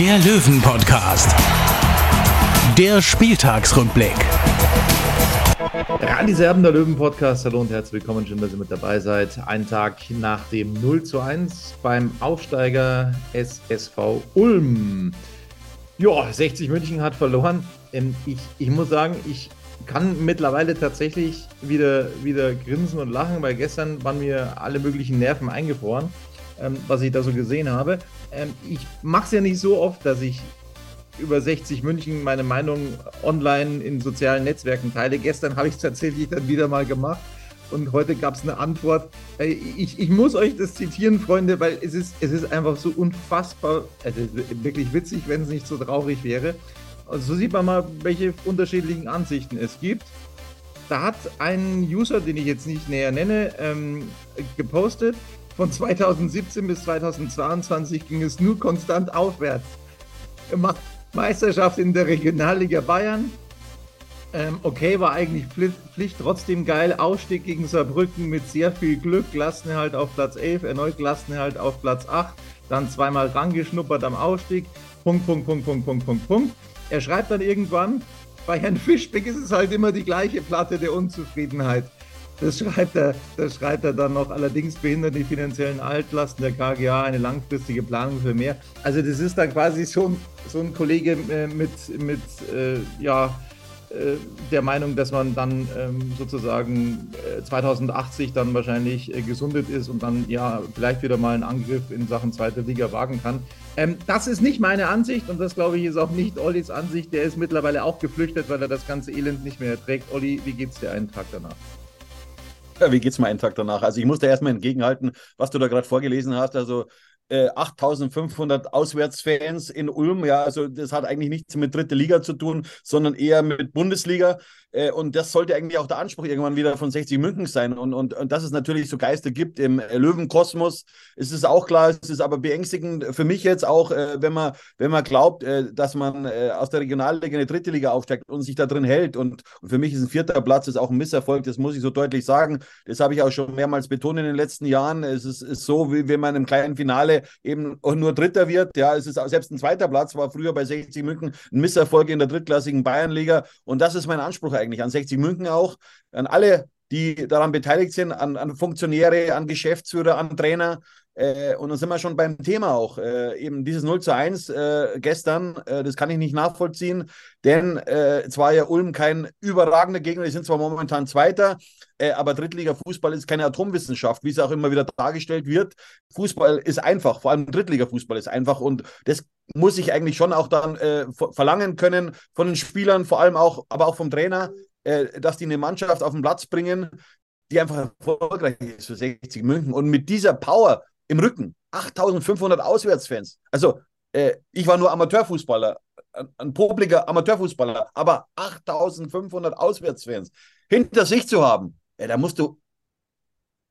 der Löwen-Podcast. Der Spieltagsrückblick. Radi Serben, der Löwen-Podcast. Hallo und herzlich willkommen. Schön, dass ihr mit dabei seid. Ein Tag nach dem 0 zu 1 beim Aufsteiger SSV Ulm. Ja, 60 München hat verloren. Ähm, Ich, ich muss sagen, ich kann mittlerweile tatsächlich wieder, wieder grinsen und lachen, weil gestern waren mir alle möglichen Nerven eingefroren, ähm, was ich da so gesehen habe. Ähm, Ich mache es ja nicht so oft, dass ich über 60 München meine Meinung online in sozialen Netzwerken teile. Gestern habe ich es tatsächlich dann wieder mal gemacht und heute gab es eine Antwort. Äh, Ich, ich muss euch das zitieren, Freunde, weil es ist, es ist einfach so unfassbar, also wirklich witzig, wenn es nicht so traurig wäre. Also so sieht man mal, welche unterschiedlichen Ansichten es gibt. Da hat ein User, den ich jetzt nicht näher nenne, ähm, gepostet, von 2017 bis 2022 ging es nur konstant aufwärts. Meisterschaft in der Regionalliga Bayern. Ähm, okay, war eigentlich Pflicht, trotzdem geil. Ausstieg gegen Saarbrücken mit sehr viel Glück. Klassenerhalt auf Platz 11, erneut Klassenerhalt auf Platz 8. Dann zweimal rangeschnuppert am Ausstieg. Punkt, Punkt, Punkt, Punkt, Punkt, Punkt, Punkt. Er schreibt dann irgendwann, bei Herrn Fischbeck ist es halt immer die gleiche Platte der Unzufriedenheit. Das schreibt er, das schreibt er dann noch. Allerdings behindern die finanziellen Altlasten der KGA eine langfristige Planung für mehr. Also das ist dann quasi schon so ein Kollege äh, mit, mit äh, ja, äh, der Meinung, dass man dann ähm, sozusagen äh, 2080 dann wahrscheinlich äh, gesundet ist und dann ja vielleicht wieder mal einen Angriff in Sachen zweite Liga wagen kann. Ähm, das ist nicht meine Ansicht und das glaube ich ist auch nicht Ollis Ansicht. Der ist mittlerweile auch geflüchtet, weil er das ganze Elend nicht mehr erträgt. Olli, wie geht's dir einen Tag danach? Ja, wie geht's mir einen Tag danach? Also ich muss da erstmal entgegenhalten, was du da gerade vorgelesen hast. Also äh, 8500 Auswärtsfans in Ulm, ja, also das hat eigentlich nichts mit dritte Liga zu tun, sondern eher mit Bundesliga. Äh, und das sollte eigentlich auch der Anspruch irgendwann wieder von 60 München sein. Und, und, und dass es natürlich so Geister gibt im äh, Löwenkosmos, ist es auch klar. Es ist aber beängstigend für mich jetzt auch, äh, wenn, man, wenn man glaubt, äh, dass man äh, aus der Regionalliga in die dritte Liga aufsteigt und sich da drin hält. Und, und für mich ist ein vierter Platz ist auch ein Misserfolg, das muss ich so deutlich sagen. Das habe ich auch schon mehrmals betont in den letzten Jahren. Es ist, ist so, wie wenn man im kleinen Finale eben nur Dritter wird. Ja, es ist selbst ein zweiter Platz war früher bei 60 München ein Misserfolg in der drittklassigen Bayernliga. Und das ist mein Anspruch eigentlich an 60 München auch, an alle, die daran beteiligt sind, an, an Funktionäre, an Geschäftsführer, an Trainer. Äh, und dann sind wir schon beim Thema auch. Äh, eben dieses 0 zu 1 äh, gestern, äh, das kann ich nicht nachvollziehen, denn äh, es war ja Ulm kein überragender Gegner, die sind zwar momentan Zweiter, äh, aber Drittliga-Fußball ist keine Atomwissenschaft, wie es auch immer wieder dargestellt wird. Fußball ist einfach, vor allem Drittliga-Fußball ist einfach und das muss ich eigentlich schon auch dann ver- verlangen können von den Spielern, vor allem auch, aber auch vom Trainer, dass die eine Mannschaft auf den Platz bringen, die einfach erfolgreich ist für 60 München und mit dieser Power im Rücken, 8500 Auswärtsfans. Also, äh, ich war nur Amateurfußballer, ein, ein popliger Amateurfußballer, aber 8500 Auswärtsfans hinter sich zu haben, ja, da musst du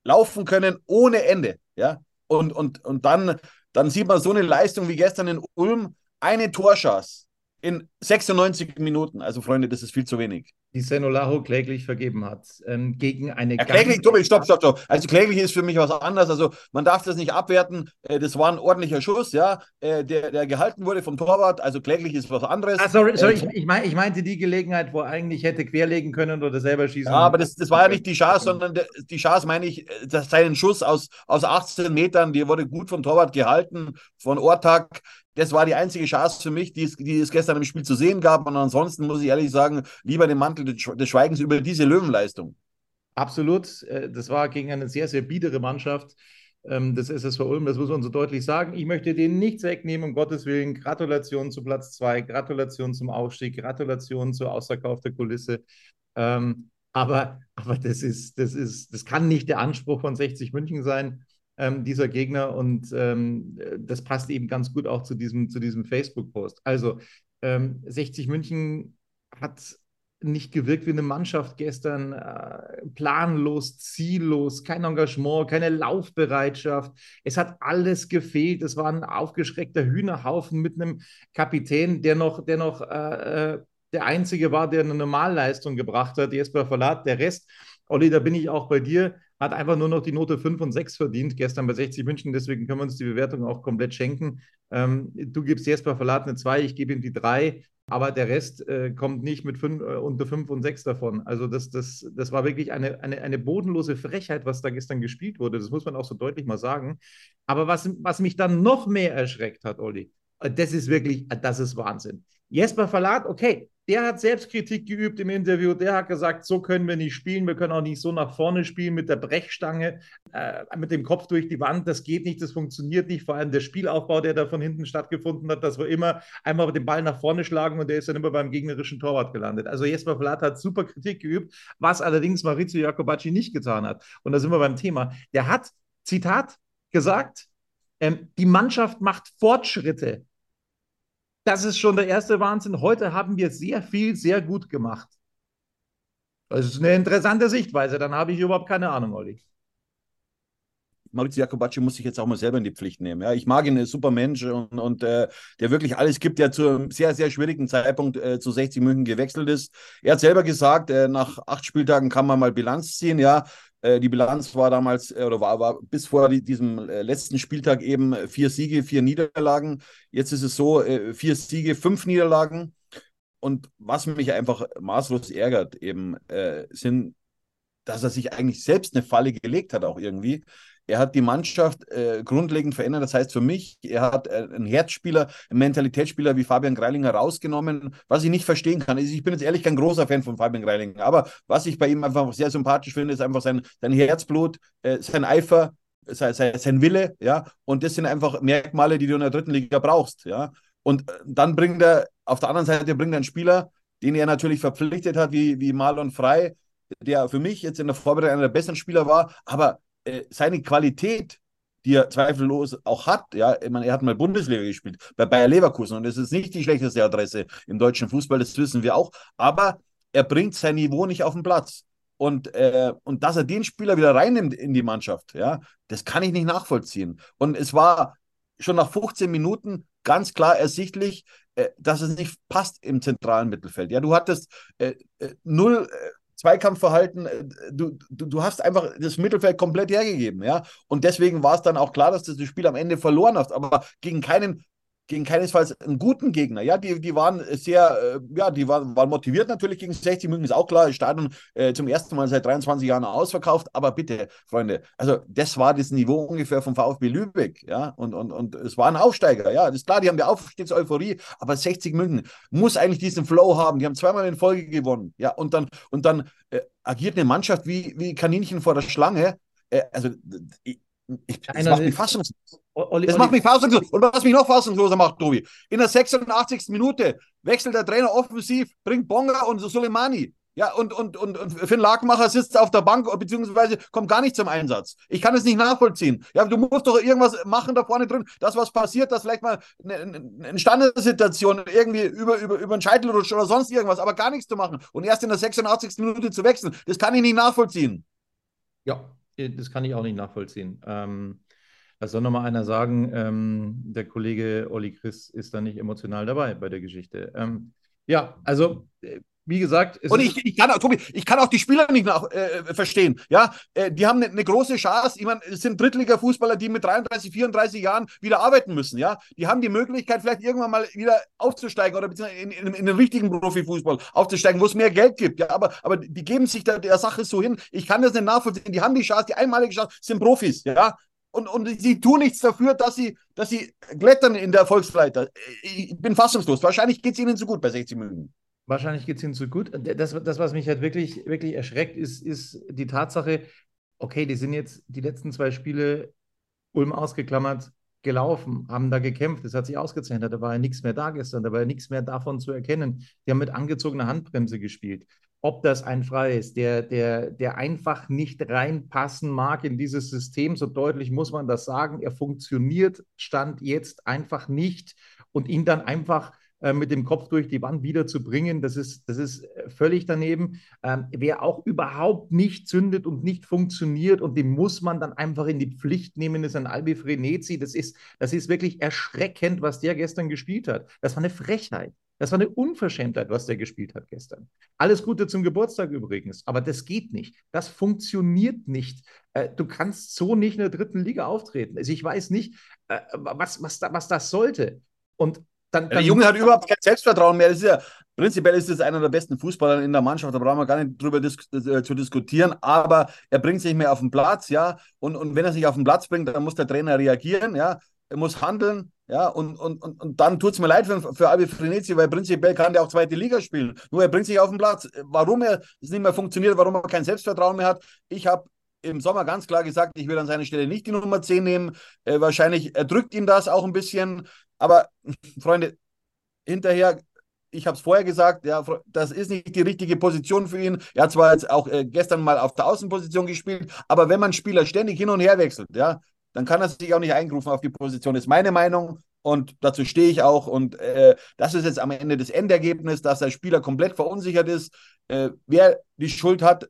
laufen können ohne Ende. Ja? Und, und, und dann, dann sieht man so eine Leistung wie gestern in Ulm, eine Torschance in 96 Minuten. Also, Freunde, das ist viel zu wenig. Die Senolaro kläglich vergeben hat ähm, gegen eine Ja, kläglich, Tobi, stopp, stopp, stopp. Also kläglich ist für mich was anderes. Also man darf das nicht abwerten. Äh, Das war ein ordentlicher Schuss, ja, äh, der, der gehalten wurde vom Torwart. Also kläglich ist was anderes. Ah, sorry, sorry Äh, ich, ich, mein, ich meinte die Gelegenheit, wo er eigentlich hätte querlegen können oder selber schießen. Ja, aber das, das war ja nicht die Chance, sondern der, die Chance meine ich, äh, dass seinen Schuss aus, aus 18 Metern, die wurde gut vom Torwart gehalten, von Ortak. Das war die einzige Chance für mich, die es, die es gestern im Spiel zu sehen gab. Und ansonsten muss ich ehrlich sagen, lieber den Mantel des Sch- des Schweigens über diese Löwenleistung. Absolut. Äh, Das war gegen eine sehr, sehr biedere Mannschaft ähm, des SSV Ulm. Das muss man so deutlich sagen. Ich möchte denen nichts wegnehmen, um Gottes Willen. Gratulation zu Platz zwei, Gratulation zum Aufstieg, Gratulation zur Ausverkauf der Kulisse. Ähm, aber, aber das ist, das ist, das kann nicht der Anspruch von 60 München sein. Ähm, dieser Gegner. Und ähm, das passt eben ganz gut auch zu diesem, zu diesem Facebook-Post. Also ähm, 60 München hat nicht gewirkt wie eine Mannschaft gestern, äh, planlos, ziellos, kein Engagement, keine Laufbereitschaft. Es hat alles gefehlt. Es war ein aufgeschreckter Hühnerhaufen mit einem Kapitän, der noch, der noch äh, äh der Einzige war, der eine Normalleistung gebracht hat, Jesper Verlat. Der Rest, Olli, da bin ich auch bei dir, hat einfach nur noch die Note 5 und 6 verdient gestern bei 60 München. Deswegen können wir uns die Bewertung auch komplett schenken. Ähm, du gibst Jesper Verlat eine 2, ich gebe ihm die 3 aber der Rest äh, kommt nicht mit fünf, äh, unter 5 und 6 davon. Also das, das, das war wirklich eine, eine, eine bodenlose Frechheit, was da gestern gespielt wurde. Das muss man auch so deutlich mal sagen. Aber was, was mich dann noch mehr erschreckt hat, Olli, äh, das ist wirklich, äh, das ist Wahnsinn. Jesper Verlat, okay, der hat Selbstkritik geübt im Interview. Der hat gesagt, so können wir nicht spielen. Wir können auch nicht so nach vorne spielen mit der Brechstange, äh, mit dem Kopf durch die Wand. Das geht nicht, das funktioniert nicht. Vor allem der Spielaufbau, der da von hinten stattgefunden hat, dass wir immer einmal den Ball nach vorne schlagen und der ist dann immer beim gegnerischen Torwart gelandet. Also Jesper Vlad hat super Kritik geübt, was allerdings Maurizio Jacobacci nicht getan hat. Und da sind wir beim Thema. Der hat, Zitat, gesagt, ähm, die Mannschaft macht Fortschritte das ist schon der erste Wahnsinn. Heute haben wir sehr viel, sehr gut gemacht. Das ist eine interessante Sichtweise. Dann habe ich überhaupt keine Ahnung, Olli. Maurizio Jacobacci muss sich jetzt auch mal selber in die Pflicht nehmen. Ja, ich mag ihn, ein super Mensch und, und äh, der wirklich alles gibt, der zu einem sehr, sehr schwierigen Zeitpunkt äh, zu 60 München gewechselt ist. Er hat selber gesagt, äh, nach acht Spieltagen kann man mal Bilanz ziehen. Ja, die Bilanz war damals, äh, oder war, war bis vor diesem äh, letzten Spieltag eben vier Siege, vier Niederlagen. Jetzt ist es so, vier Siege, fünf Niederlagen. Und was mich einfach maßlos ärgert, eben, äh, sind, dass er sich eigentlich selbst eine Falle gelegt hat, auch irgendwie. Er hat die Mannschaft äh, grundlegend verändert. Das heißt für mich, er hat äh, einen Herzspieler, einen Mentalitätsspieler wie Fabian Greilinger rausgenommen, was ich nicht verstehen kann. Ich bin jetzt ehrlich kein großer Fan von Fabian Greilinger, aber was ich bei ihm einfach sehr sympathisch finde, ist einfach sein, sein Herzblut, äh, sein Eifer, sein, sein, sein Wille, ja. Und das sind einfach Merkmale, die du in der dritten Liga brauchst, ja. Und äh, dann bringt er, auf der anderen Seite bringt er einen Spieler, den er natürlich verpflichtet hat, wie, wie Marlon Frey, der für mich jetzt in der Vorbereitung einer der besten Spieler war, aber äh, seine Qualität, die er zweifellos auch hat, ja, ich meine, er hat mal Bundesliga gespielt bei Bayer Leverkusen und das ist nicht die schlechteste Adresse im deutschen Fußball, das wissen wir auch, aber er bringt sein Niveau nicht auf den Platz. Und, äh, und dass er den Spieler wieder reinnimmt in die Mannschaft, ja, das kann ich nicht nachvollziehen. Und es war schon nach 15 Minuten ganz klar ersichtlich, äh, dass es nicht passt im zentralen Mittelfeld. Ja, du hattest äh, äh null Zweikampfverhalten, äh, du, du, du hast einfach das Mittelfeld komplett hergegeben, ja. Und deswegen war es dann auch klar, dass du das Spiel am Ende verloren hast, aber gegen keinen gegen keinesfalls einen guten Gegner. Ja, die, die waren sehr, äh, ja, die waren, waren motiviert natürlich gegen 60 München, ist auch klar. Stadion äh, zum ersten Mal seit 23 Jahren ausverkauft. Aber bitte, Freunde, also das war das Niveau ungefähr vom VfB Lübeck. Ja, und, und, und es war ein Aufsteiger. Ja, das ist klar, die haben die Aufstiegseuphorie, aber 60 München muss eigentlich diesen Flow haben. Die haben zweimal in Folge gewonnen. Ja, und dann, und dann äh, agiert eine Mannschaft wie, wie Kaninchen vor der Schlange. Äh, also, ich, das macht mich fassungslos. Olli, das Olli. macht mich fassungslos. Und was mich noch fassungsloser macht, Tobi, in der 86. Minute wechselt der Trainer offensiv, bringt Bonga und Soleimani. Ja, und, und, und, und Finn Lagmacher sitzt auf der Bank, beziehungsweise kommt gar nicht zum Einsatz. Ich kann es nicht nachvollziehen. Ja, du musst doch irgendwas machen da vorne drin, dass was passiert, dass vielleicht mal eine, eine Standardsituation irgendwie über, über, über einen Scheitel rutscht oder sonst irgendwas, aber gar nichts zu machen. Und erst in der 86. Minute zu wechseln, das kann ich nicht nachvollziehen. Ja, das kann ich auch nicht nachvollziehen. Ähm, das soll nochmal einer sagen, ähm, der Kollege Olli Chris ist da nicht emotional dabei bei der Geschichte. Ähm, ja, also äh, wie gesagt. und ich, ich, kann, Tobi, ich kann auch die Spieler nicht nach, äh, verstehen. Ja, äh, die haben eine, eine, große Chance. Ich meine, es sind Drittliga-Fußballer, die mit 33, 34 Jahren wieder arbeiten müssen. Ja, die haben die Möglichkeit, vielleicht irgendwann mal wieder aufzusteigen oder beziehungsweise in, in, in den richtigen Profifußball aufzusteigen, wo es mehr Geld gibt. Ja, aber, aber die geben sich da der Sache so hin. Ich kann das nicht nachvollziehen. Die haben die Chance, die einmalige Chance, sind Profis. Ja, und, und sie tun nichts dafür, dass sie, dass sie klettern in der Erfolgsleiter. Ich bin fassungslos. Wahrscheinlich geht es ihnen zu gut bei 60 Minuten. Wahrscheinlich geht es ihnen zu gut. Das, das, was mich halt wirklich, wirklich erschreckt, ist, ist die Tatsache, okay, die sind jetzt die letzten zwei Spiele Ulm ausgeklammert gelaufen, haben da gekämpft, es hat sich ausgezeichnet, da war ja nichts mehr da gestern, da war ja nichts mehr davon zu erkennen. Die haben mit angezogener Handbremse gespielt. ob das ein Frei ist, der, der, der einfach nicht reinpassen mag in dieses System. So deutlich muss man das sagen. Er funktioniert, stand jetzt einfach nicht und ihn dann einfach äh, mit dem Kopf durch die Wand wiederzubringen, das ist, das ist äh, völlig daneben. Ähm, wer auch überhaupt nicht zündet und nicht funktioniert und den muss man dann einfach in die Pflicht nehmen, ist ein Albi Frenetzi. Das ist, das ist wirklich erschreckend, was der gestern gespielt hat. Das war eine Frechheit. Das war eine Unverschämtheit, was der gespielt hat gestern. Alles Gute zum Geburtstag übrigens, aber das geht nicht. Das funktioniert nicht. Äh, du kannst so nicht in der dritten Liga auftreten. Also ich weiß nicht, was, was, was das sollte. Und dann, dann der Junge hat überhaupt kein Selbstvertrauen mehr. Ist ja, prinzipiell ist es einer der besten Fußballer in der Mannschaft, da brauchen wir gar nicht drüber dis äh, zu diskutieren, aber er bringt sich mehr auf den Platz, ja. Und, und wenn er sich auf den Platz bringt, dann muss der Trainer reagieren, ja. Er muss handeln, ja, und, und, und, und dann tut es mir leid für, für Albi Frenetzi, weil prinzipiell kann der auch zweite Liga spielen. Nur er bringt sich auf den Platz. Warum er es nicht mehr funktioniert, warum er kein Selbstvertrauen mehr hat, ich habe im Sommer ganz klar gesagt, ich will an seiner Stelle nicht die Nummer 10 nehmen. Äh, wahrscheinlich erdrückt ihm das auch ein bisschen. Aber Freunde, hinterher, ich habe es vorher gesagt, ja, das ist nicht die richtige Position für ihn. Er hat zwar jetzt auch äh, gestern mal auf der Außenposition gespielt, aber wenn man Spieler ständig hin und her wechselt, ja, dann kann er sich auch nicht eingrufen auf die Position. Das ist meine Meinung und dazu stehe ich auch. Und äh, das ist jetzt am Ende das Endergebnis, dass der Spieler komplett verunsichert ist. Äh, wer die Schuld hat,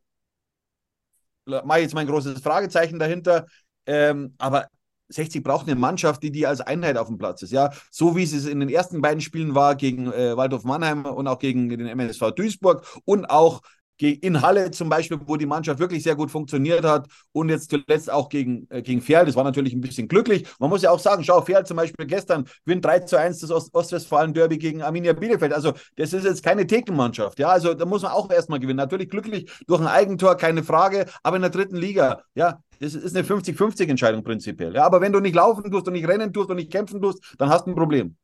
mache ich jetzt mein großes Fragezeichen dahinter. Ähm, aber 60 braucht eine Mannschaft, die, die als Einheit auf dem Platz ist. Ja, so wie es in den ersten beiden Spielen war gegen äh, Waldorf Mannheim und auch gegen den MSV Duisburg und auch in Halle zum Beispiel, wo die Mannschaft wirklich sehr gut funktioniert hat und jetzt zuletzt auch gegen, äh, gegen Ferl, das war natürlich ein bisschen glücklich. Man muss ja auch sagen, schau, Ferl zum Beispiel gestern gewinnt 3 zu 1 das Ost Ostwestfalen-Derby gegen Arminia Bielefeld. Also das ist jetzt keine Thekenmannschaft, ja, also da muss man auch erstmal gewinnen. Natürlich glücklich durch ein Eigentor, keine Frage, aber in der dritten Liga, ja, das ist eine 50-50-Entscheidung prinzipiell. Ja, aber wenn du nicht laufen tust und nicht rennen tust und nicht kämpfen tust, dann hast du ein Problem.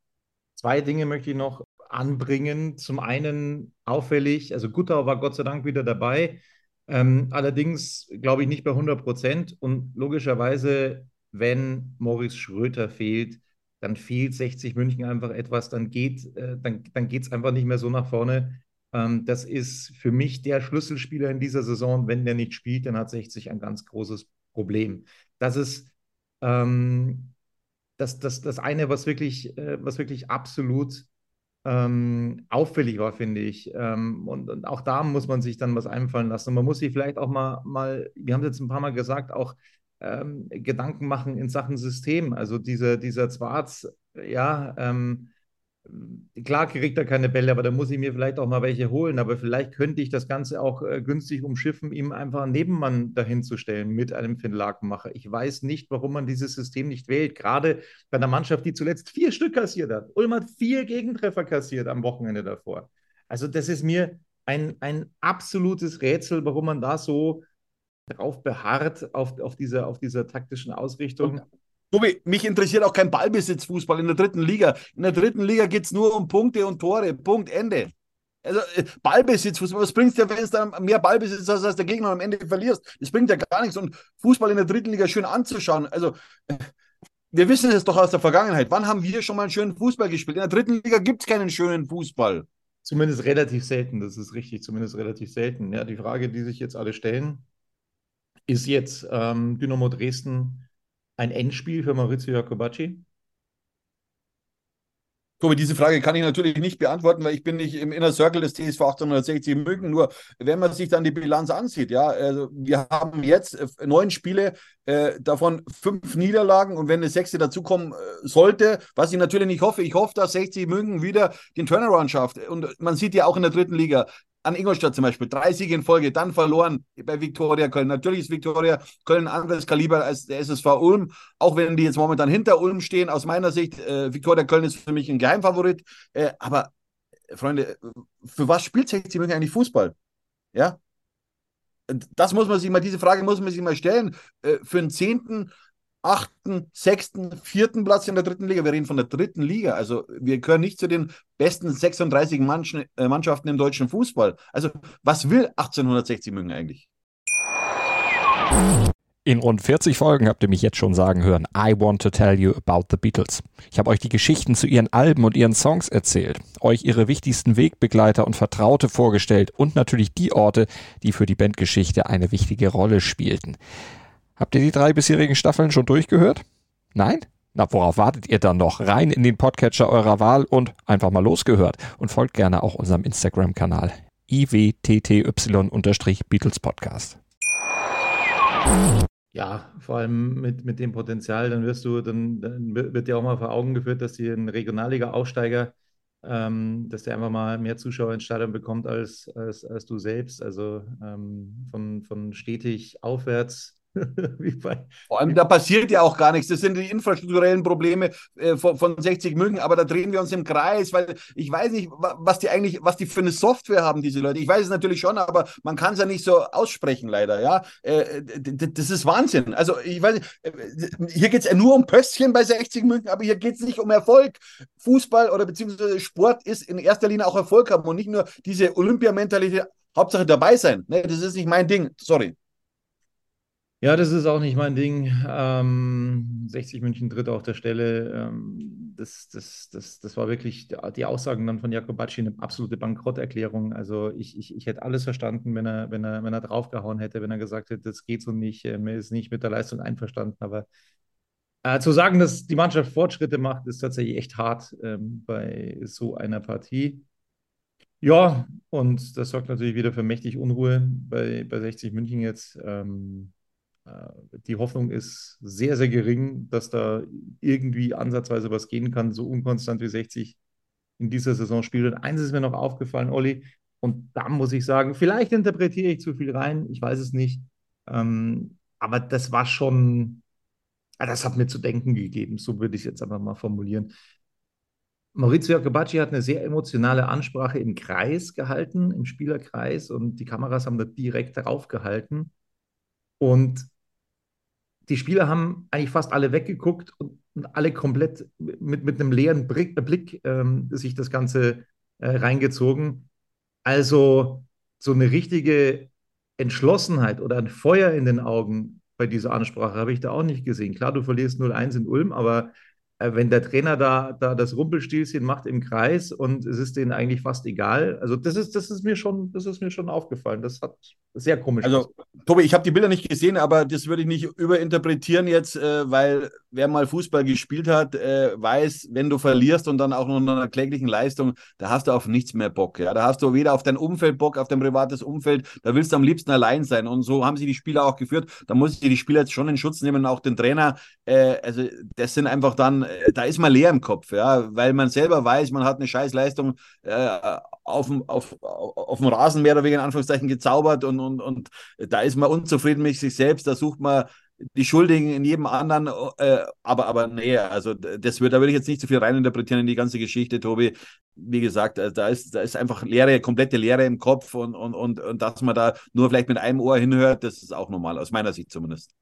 Zwei Dinge möchte ich noch anbringen. Zum einen auffällig, also Guttau war Gott sei Dank wieder dabei, ähm, allerdings glaube ich nicht bei 100 Prozent und logischerweise, wenn Moritz Schröter fehlt, dann fehlt 60 München einfach etwas, dann geht äh, dann, dann es einfach nicht mehr so nach vorne. Ähm, das ist für mich der Schlüsselspieler in dieser Saison. Wenn der nicht spielt, dann hat 60 ein ganz großes Problem. Das ist ähm, das, das, das eine, was wirklich, äh, was wirklich absolut ähm, auffällig war, finde ich. Ähm, und, und, auch da muss man sich dann was einfallen lassen. Und man muss sich vielleicht auch mal, mal wir haben es jetzt ein paar Mal gesagt, auch ähm, Gedanken machen in Sachen System. Also diese, dieser Zwarz, ja, ähm, Klar kriegt er keine Bälle, aber da muss ich mir vielleicht auch mal welche holen. Aber vielleicht könnte ich das Ganze auch äh, günstig umschiffen, ihm einfach einen Nebenmann dahin zu stellen mit einem Finn Lakenmacher. Ich weiß nicht, warum man dieses System nicht wählt. Gerade bei einer Mannschaft, die zuletzt vier Stück kassiert hat. Ulm hat vier Gegentreffer kassiert am Wochenende davor. Also, das ist mir ein, ein absolutes Rätsel, warum man da so drauf beharrt, auf, auf, dieser, auf dieser taktischen Ausrichtung. Und Tobi, mich interessiert auch kein Ballbesitzfußball in der dritten Liga. In der dritten Liga geht es nur um Punkte und Tore. Punkt, Ende. Also äh, Ballbesitzfußball, was bringt dir, wenn es dann mehr Ballbesitz hast als der Gegner und am Ende verlierst? Das bringt ja gar nichts. Und Fußball in der dritten Liga schön anzuschauen. Also äh, wir wissen es doch aus der Vergangenheit. Wann haben wir schon mal einen schönen Fußball gespielt? In der dritten Liga gibt es keinen schönen Fußball. Zumindest relativ selten, das ist richtig, zumindest relativ selten. Ja, die Frage, die sich jetzt alle stellen, ist jetzt ähm, Dynamo Dresden ein Endspiel für Maurizio Jacobacci? Tobi, diese Frage kann ich natürlich nicht beantworten, weil ich bin nicht im Inner Circle des TSV 1860 München. Nur wenn man sich dann die Bilanz ansieht, ja, also wir haben jetzt äh, neun Spiele, äh, davon fünf Niederlagen und wenn eine sechste dazukommen äh, sollte, was ich natürlich nicht hoffe, ich hoffe, dass 60 München wieder den Turnaround schafft. Und man sieht ja auch in der dritten Liga, an Ingolstadt zum Beispiel, drei Siege in Folge, dann verloren bei Viktoria Köln. Natürlich ist Viktoria Köln ein anderes Kaliber als der SSV Ulm, auch wenn die jetzt momentan hinter Ulm stehen. Aus meiner Sicht, äh, Viktoria Köln ist für mich ein Geheimfavorit. Äh, aber, Freunde, für was spielt 60 München eigentlich Fußball? Ja? Das muss man sich mal, diese Frage muss man sich mal stellen. Äh, für einen zehnten achten, sechsten, vierten Platz in der dritten Liga. Wir reden von der dritten Liga. Also wir gehören nicht zu den besten 36 äh, Mannschaften im deutschen Fußball. Also was will 1860 München eigentlich? In rund 40 Folgen habt ihr mich jetzt schon sagen hören, I want to tell you about the Beatles. Ich habe euch die Geschichten zu ihren Alben und ihren Songs erzählt, euch ihre wichtigsten Wegbegleiter und Vertraute vorgestellt und natürlich die Orte, die für die Bandgeschichte eine wichtige Rolle spielten. Habt ihr die drei bisherigen Staffeln schon durchgehört? Nein? Na, worauf wartet ihr dann noch? Rein in den Podcatcher eurer Wahl und einfach mal losgehört. Und folgt gerne auch unserem Instagram-Kanal iwtty-Beatles Podcast. Ja, vor allem mit, mit dem Potenzial, dann wirst du, dann, dann wird dir auch mal vor Augen geführt, dass dir ein Regionalliga-Aufsteiger, ähm, dass der einfach mal mehr Zuschauer ins Stadion bekommt als, als, als du selbst. Also ähm, von, von stetig aufwärts Vor allem, da passiert ja auch gar nichts. Das sind die infrastrukturellen Probleme äh, von, von 60 München, aber da drehen wir uns im Kreis, weil ich weiß nicht, was die eigentlich, was die für eine Software haben, diese Leute. Ich weiß es natürlich schon, aber man kann es ja nicht so aussprechen, leider. Ja, äh, das ist Wahnsinn. Also, ich weiß nicht, äh, hier geht es ja nur um Pöstchen bei 60 München, aber hier geht es nicht um Erfolg. Fußball oder beziehungsweise Sport ist in erster Linie auch Erfolg haben und nicht nur diese Olympiamentalität. Hauptsache dabei sein. Ne, das ist nicht mein Ding. Sorry. Ja, das ist auch nicht mein Ding. Ähm, 60 München dritt auf der Stelle. Ähm, das, das, das, das war wirklich die Aussagen dann von Jakobacci eine absolute Bankrotterklärung. Also ich, ich, ich hätte alles verstanden, wenn er, wenn er, wenn er draufgehauen hätte, wenn er gesagt hätte, das geht so nicht, äh, mir ist nicht mit der Leistung einverstanden. Aber äh, zu sagen, dass die Mannschaft Fortschritte macht, ist tatsächlich echt hart ähm, bei so einer Partie. Ja, und das sorgt natürlich wieder für mächtig Unruhe bei, bei 60 München jetzt. Ähm, äh, die Hoffnung ist sehr, sehr gering, dass da irgendwie ansatzweise was gehen kann, so unkonstant wie 60 in dieser Saison spielt. Und eins ist mir noch aufgefallen, Olli, und da muss ich sagen, vielleicht interpretiere ich zu viel rein, ich weiß es nicht. Ähm, aber das war schon, das hat mir zu denken gegeben, so würde ich es jetzt einfach mal formulieren. Maurizio Jacobacci hat eine sehr emotionale Ansprache im Kreis gehalten, im Spielerkreis, und die Kameras haben da direkt darauf gehalten. Und die Spieler haben eigentlich fast alle weggeguckt und, und alle komplett mit, mit einem leeren Blick, Blick ähm, sich das Ganze äh, reingezogen. Also so eine richtige Entschlossenheit oder ein Feuer in den Augen bei dieser Ansprache habe ich da auch nicht gesehen. Klar, du verlierst 0-1 in Ulm, aber äh, wenn der Trainer da, da das Rumpelstilzchen macht im Kreis und es ist denen eigentlich fast egal. Also das ist, das ist mir schon, das ist mir schon aufgefallen. Das hat sehr komisch. Also, Tobi, ich habe die Bilder nicht gesehen, aber das würde ich nicht überinterpretieren jetzt, äh, weil wer mal Fußball gespielt hat, äh, weiß, wenn du verlierst und dann auch noch in einer kläglichen Leistung, da hast du auf nichts mehr Bock. Ja? Da hast du weder auf dein Umfeld Bock, auf dein privates Umfeld, da willst du am liebsten allein sein. Und so haben sie die Spieler auch geführt. Da muss ich die Spieler jetzt schon in Schutz nehmen, auch den Trainer. Äh, also, das sind einfach dann, äh, da ist man leer im Kopf, ja, weil man selber weiß, man hat eine Scheißleistung äh, auf, dem, auf, auf dem Rasen mehr oder weniger in Anführungszeichen gezaubert und, und, und da ist man unzufrieden mit sich selbst, da sucht man die Schuldigen in jedem anderen, äh, aber, aber nee, also das wird, da würde ich jetzt nicht zu viel reininterpretieren in die ganze Geschichte, Tobi. Wie gesagt, äh, da ist, da ist einfach Leere, komplette Leere im Kopf und, und, und, und dass man da nur vielleicht mit einem Ohr hinhört, das ist auch normal, aus meiner Sicht zumindest.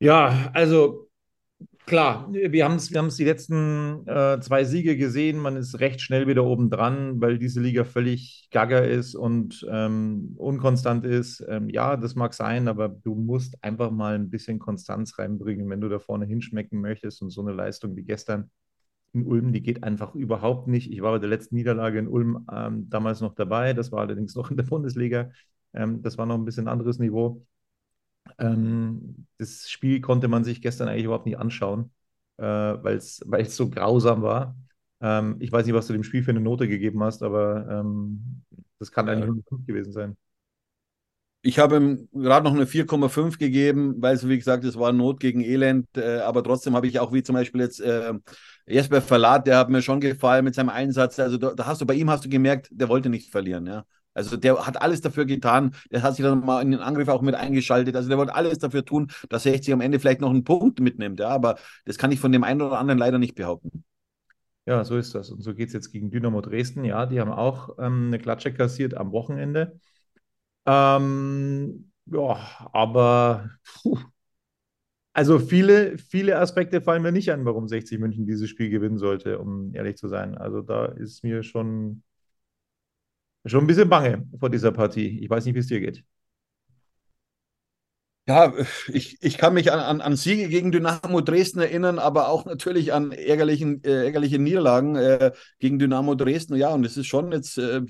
Ja, also Klar, wir haben es wir die letzten äh, zwei Siege gesehen. Man ist recht schnell wieder oben dran, weil diese Liga völlig gaga ist und ähm, unkonstant ist. Ähm, ja, das mag sein, aber du musst einfach mal ein bisschen Konstanz reinbringen, wenn du da vorne hinschmecken möchtest. Und so eine Leistung wie gestern in Ulm, die geht einfach überhaupt nicht. Ich war bei der letzten Niederlage in Ulm ähm, damals noch dabei. Das war allerdings noch in der Bundesliga. Ähm, das war noch ein bisschen anderes Niveau. Ähm, das Spiel konnte man sich gestern eigentlich überhaupt nicht anschauen, äh, weil es so grausam war. Ähm, ich weiß nicht, was du dem Spiel für eine Note gegeben hast, aber ähm, das kann eigentlich nur gut gewesen sein. Ich habe ihm gerade noch eine 4,5 gegeben, weil es, wie gesagt, es war Not gegen Elend. Äh, aber trotzdem habe ich auch, wie zum Beispiel jetzt äh, Jesper Verlat, der hat mir schon gefallen mit seinem Einsatz. Also da, da, hast du bei ihm hast du gemerkt, der wollte nicht verlieren. Ja. Also der hat alles dafür getan. Der hat sich dann mal in den Angriff auch mit eingeschaltet. Also der wollte alles dafür tun, dass 60 am Ende vielleicht noch einen Punkt mitnimmt. Ja, aber das kann ich von dem einen oder anderen leider nicht behaupten. Ja, so ist das. Und so geht es jetzt gegen Dynamo Dresden. Ja, die haben auch ähm, eine Klatsche kassiert am Wochenende. Ähm, ja, aber puh. also viele, viele Aspekte fallen mir nicht an, warum 60 München dieses Spiel gewinnen sollte, um ehrlich zu sein. Also da ist mir schon schon ein bisschen bange vor dieser Partie. Ich weiß nicht, wie es dir geht. Ja, ich, ich kann mich an, an, an Siege gegen Dynamo Dresden erinnern, aber auch natürlich an ärgerlichen, äh, ärgerliche Niederlagen äh, gegen Dynamo Dresden. Ja, und es ist schon jetzt äh,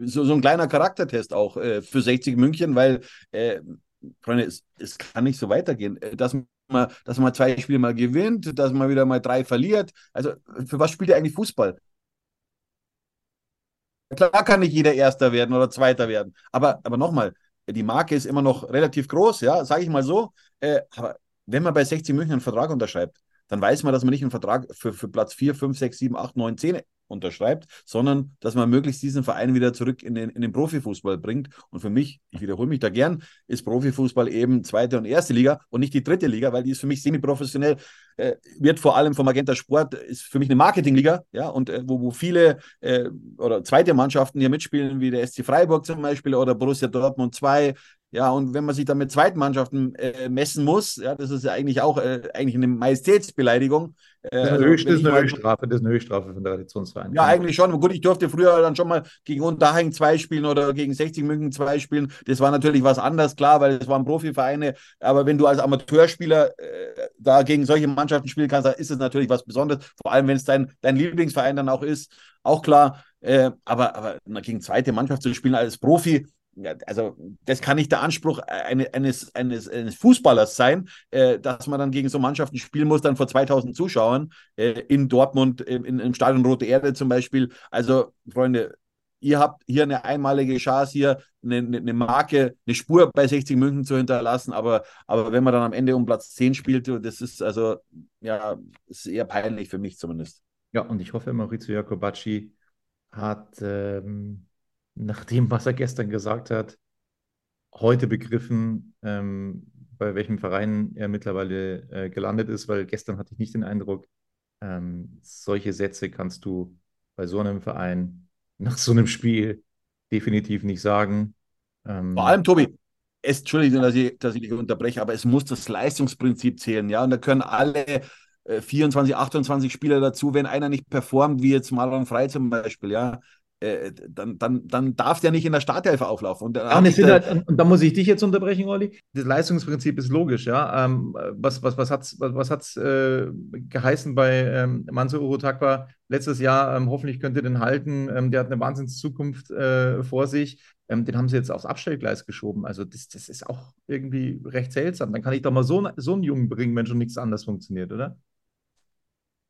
so, so ein kleiner Charaktertest auch äh, für 60 München, weil, äh, Freunde, es, es kann nicht so weitergehen. Äh, dass man, dass man zwei Spiele mal gewinnt, dass man wieder mal drei verliert. Also, für was spielt ihr eigentlich Fußball? Klar kann nicht jeder Erster werden oder Zweiter werden. Aber, aber nochmal, die Marke ist immer noch relativ groß, ja, sage ich mal so. Äh, aber wenn man bei 60 München einen Vertrag unterschreibt, dann weiß man, dass man nicht einen Vertrag für, für Platz 4, 5, 6, 7, 8, 9, 10 unterschreibt, sondern dass man möglichst diesen Verein wieder zurück in den, in den Profifußball bringt. Und für mich, ich wiederhole mich da gern, ist Profifußball eben zweite und erste Liga und nicht die dritte Liga, weil die ist für mich semi-professionell, äh, wird vor allem vom Magenta Sport, ist für mich eine Marketingliga, ja, und äh, wo, wo viele äh, oder zweite Mannschaften hier mitspielen, wie der SC Freiburg zum Beispiel oder Borussia Dortmund 2, ja, und wenn man sich dann mit zweiten Mannschaften äh, messen muss, ja, das ist ja eigentlich auch äh, eigentlich eine Majestätsbeleidigung. Äh, das ist eine, eine Höchststrafe, das ist eine Höchststrafe von der Traditionsverein. Ja, eigentlich schon. Gut, ich durfte früher dann schon mal gegen Unterhaching zwei spielen oder gegen 60 München zwei spielen. Das war natürlich was anderes, klar, weil es waren Profivereine. Aber wenn du als Amateurspieler äh, da gegen solche Mannschaften spielen kannst, dann ist es natürlich was Besonderes. Vor allem, wenn es dein, dein Lieblingsverein dann auch ist. Auch klar. Äh, aber, aber gegen zweite Mannschaft zu spielen als Profi, also das kann nicht der Anspruch eine, eines, eines, eines Fußballers sein, äh, dass man dann gegen so Mannschaften spielen muss, dann vor 2000 Zuschauern äh, in Dortmund, in, im Stadion Rote Erde zum Beispiel. Also, Freunde, ihr habt hier eine einmalige Chance, hier eine, eine, Marke, eine Spur bei 60 München zu hinterlassen, aber, aber wenn man dann am Ende um Platz 10 spielt, das ist also, ja, ist eher peinlich für mich zumindest. Ja, und ich hoffe, Maurizio Jacobacci hat ähm, nach dem, was er gestern gesagt hat, heute begriffen, ähm, bei welchem Verein er mittlerweile äh, gelandet ist, weil gestern hatte ich nicht den Eindruck, ähm, solche Sätze kannst du bei so einem Verein nach so einem Spiel definitiv nicht sagen. Ähm, Vor allem, Tobi, es, Entschuldigung, dass ich, dass ich dich unterbreche, aber es muss das Leistungsprinzip zählen, ja, und da können alle 24, äh, 28 Spieler dazu, wenn einer nicht performt, wie jetzt Marlon Frey zum Beispiel, ja, äh, dann, dann, dann darf der nicht in der Startelf auflaufen. Und, ja, und, halt, und, da muss ich dich jetzt unterbrechen, Olli. Das Leistungsprinzip ist logisch, ja. Ähm, was was, was hat es was, was hat's, äh, geheißen bei ähm, Manso Urotakwa letztes Jahr? Ähm, hoffentlich könnt ihr den halten. Ähm, der hat eine Wahnsinnszukunft äh, vor sich. Ähm, den haben sie jetzt aufs Abstellgleis geschoben. Also das, das ist auch irgendwie recht seltsam. Dann kann ich doch mal so, so einen Jungen bringen, wenn schon nichts anderes funktioniert, oder?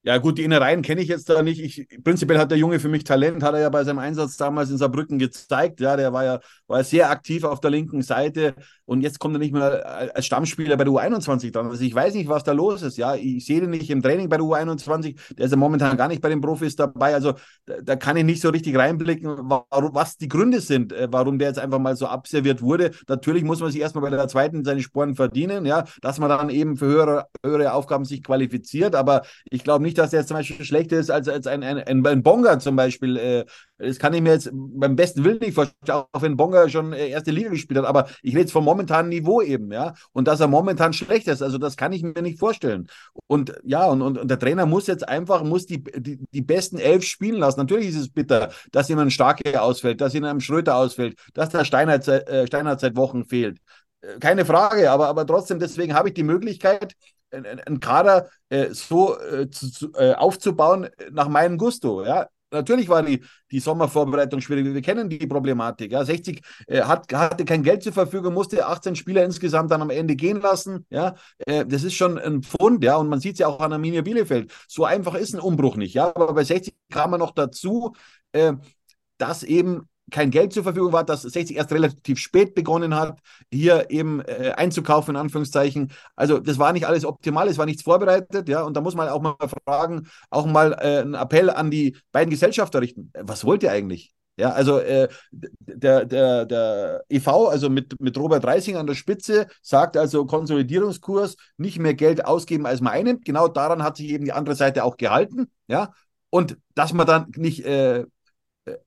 Ja, gut, die Innereien kenne ich jetzt da nicht. Ich, prinzipiell hat der Junge für mich Talent, hat er ja bei seinem Einsatz damals in Saarbrücken gezeigt. Ja, der war ja war sehr aktiv auf der linken Seite und jetzt kommt er nicht mehr als Stammspieler bei der U21 dran. Also ich weiß nicht, was da los ist. Ja, ich sehe den nicht im Training bei der U21. Der ist ja momentan gar nicht bei den Profis dabei. Also da, da kann ich nicht so richtig reinblicken, warum, was die Gründe sind, äh, warum der jetzt einfach mal so abserviert wurde. Natürlich muss man sich erstmal bei der zweiten seine Sporen verdienen, ja, dass man dann eben für höhere, höhere Aufgaben sich qualifiziert. Aber ich glaube nicht, dass der jetzt zum Beispiel schlechter ist als, als ein, ein, ein, Bonga zum Beispiel. Äh, das kann ich mir jetzt beim besten Willen nicht vorstellen, auch wenn Bonga schon äh, erste Liga gespielt hat. Aber ich rede jetzt vom momentanen Niveau eben, ja. Und dass er momentan schlecht ist, also das kann ich mir nicht vorstellen. Und ja, und, und, und der Trainer muss jetzt einfach, muss die, die, die besten elf spielen lassen. Natürlich ist es bitter, dass jemand Starke ausfällt, dass jemand Schröter ausfällt, dass der Steinhardt, äh, Steinhardt seit Wochen fehlt. Keine Frage, aber, aber trotzdem, deswegen habe ich die Möglichkeit, einen Kader äh, so äh, zu, äh, aufzubauen nach meinem Gusto. Ja? Natürlich war die, die Sommervorbereitung schwierig. Wir kennen die Problematik. Ja. 60 äh, hat, hatte kein Geld zur Verfügung, musste 18 Spieler insgesamt dann am Ende gehen lassen. Ja. Äh, das ist schon ein Pfund, ja. Und man sieht es ja auch an Arminia Bielefeld. So einfach ist ein Umbruch nicht. Ja. Aber bei 60 kam man noch dazu, äh, dass eben kein Geld zur Verfügung war, dass 60 erst relativ spät begonnen hat, hier eben äh, einzukaufen, in Anführungszeichen. Also das war nicht alles optimal, es war nichts vorbereitet, ja, und da muss man auch mal fragen, auch mal äh, einen Appell an die beiden Gesellschafter richten. Was wollt ihr eigentlich? Ja, also äh, der, der, der EV, also mit, mit Robert Reising an der Spitze, sagt also Konsolidierungskurs, nicht mehr Geld ausgeben, als man einnimmt. Genau daran hat sich eben die andere Seite auch gehalten. Ja, und dass man dann nicht äh,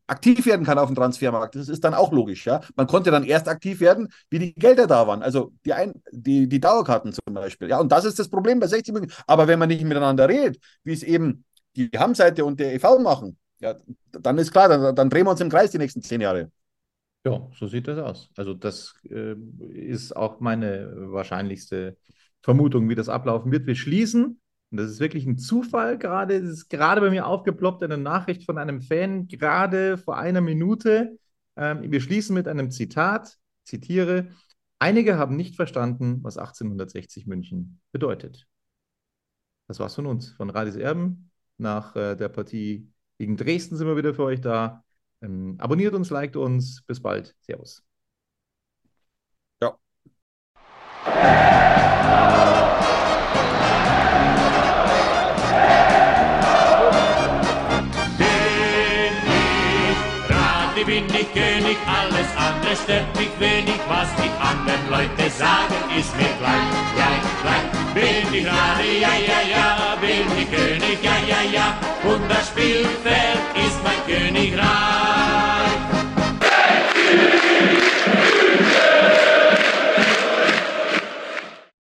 aktiv werden kann auf dem Transfermarkt. Das ist dann auch logisch, ja. Man konnte dann erst aktiv werden, wie die Gelder da waren. Also die, Ein die, die Dauerkarten zum Beispiel. Ja, und das ist das Problem bei 60 Millionen. Aber wenn man nicht miteinander redet, wie es eben die Hamseite und der EV machen, ja, dann ist klar, dann, dann drehen wir uns im Kreis die nächsten zehn Jahre. Ja, so sieht das aus. Also das äh, ist auch meine wahrscheinlichste Vermutung, wie das ablaufen wird. Wir schließen, und das ist wirklich ein Zufall gerade, es ist gerade bei mir aufgeploppt, eine Nachricht von einem Fan, gerade vor einer Minute. Ähm, wir schließen mit einem Zitat, zitiere, einige haben nicht verstanden, was 1860 München bedeutet. Das war's von uns, von Radis Erben. Nach äh, der Partie gegen Dresden sind wir wieder für euch da. Ähm, abonniert uns, liked uns. Bis bald. Servus. Alles andere stört mich wenig, was die anderen Leute sagen, ist mir gleich, gleich, gleich. Bin ich Radi, ja, ja, ja, bin ich König, ja, ja, ja, und das Spielfeld ist mein Königreich.